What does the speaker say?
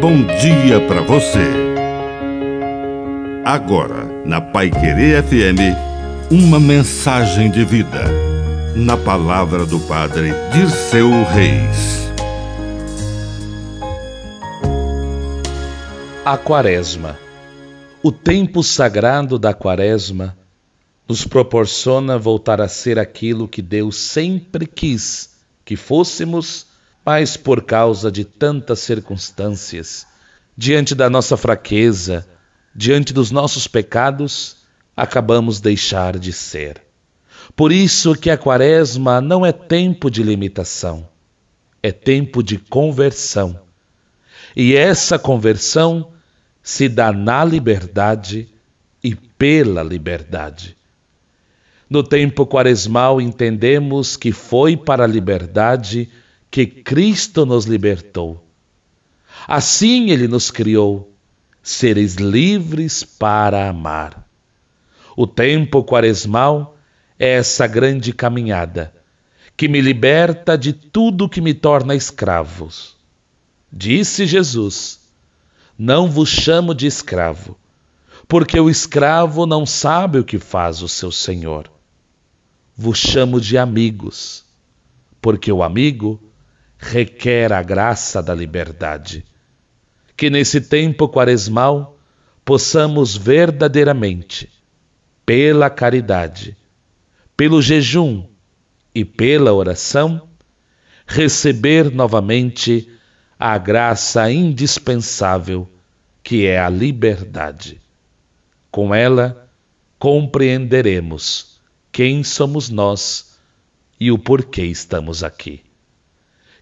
bom dia para você. Agora, na Pai Querer FM, uma mensagem de vida. Na palavra do Padre Dirceu Reis. A Quaresma. O tempo sagrado da Quaresma nos proporciona voltar a ser aquilo que Deus sempre quis que fôssemos mas por causa de tantas circunstâncias, diante da nossa fraqueza, diante dos nossos pecados, acabamos deixar de ser. Por isso que a quaresma não é tempo de limitação, é tempo de conversão. E essa conversão se dá na liberdade e pela liberdade. No tempo quaresmal entendemos que foi para a liberdade Cristo nos libertou. Assim ele nos criou, seres livres para amar. O tempo quaresmal é essa grande caminhada que me liberta de tudo que me torna escravos. Disse Jesus: Não vos chamo de escravo, porque o escravo não sabe o que faz o seu senhor. Vos chamo de amigos, porque o amigo requer a graça da liberdade. Que nesse tempo quaresmal possamos verdadeiramente, pela caridade, pelo jejum e pela oração, receber novamente a graça indispensável que é a liberdade. Com ela, compreenderemos quem somos nós e o porquê estamos aqui.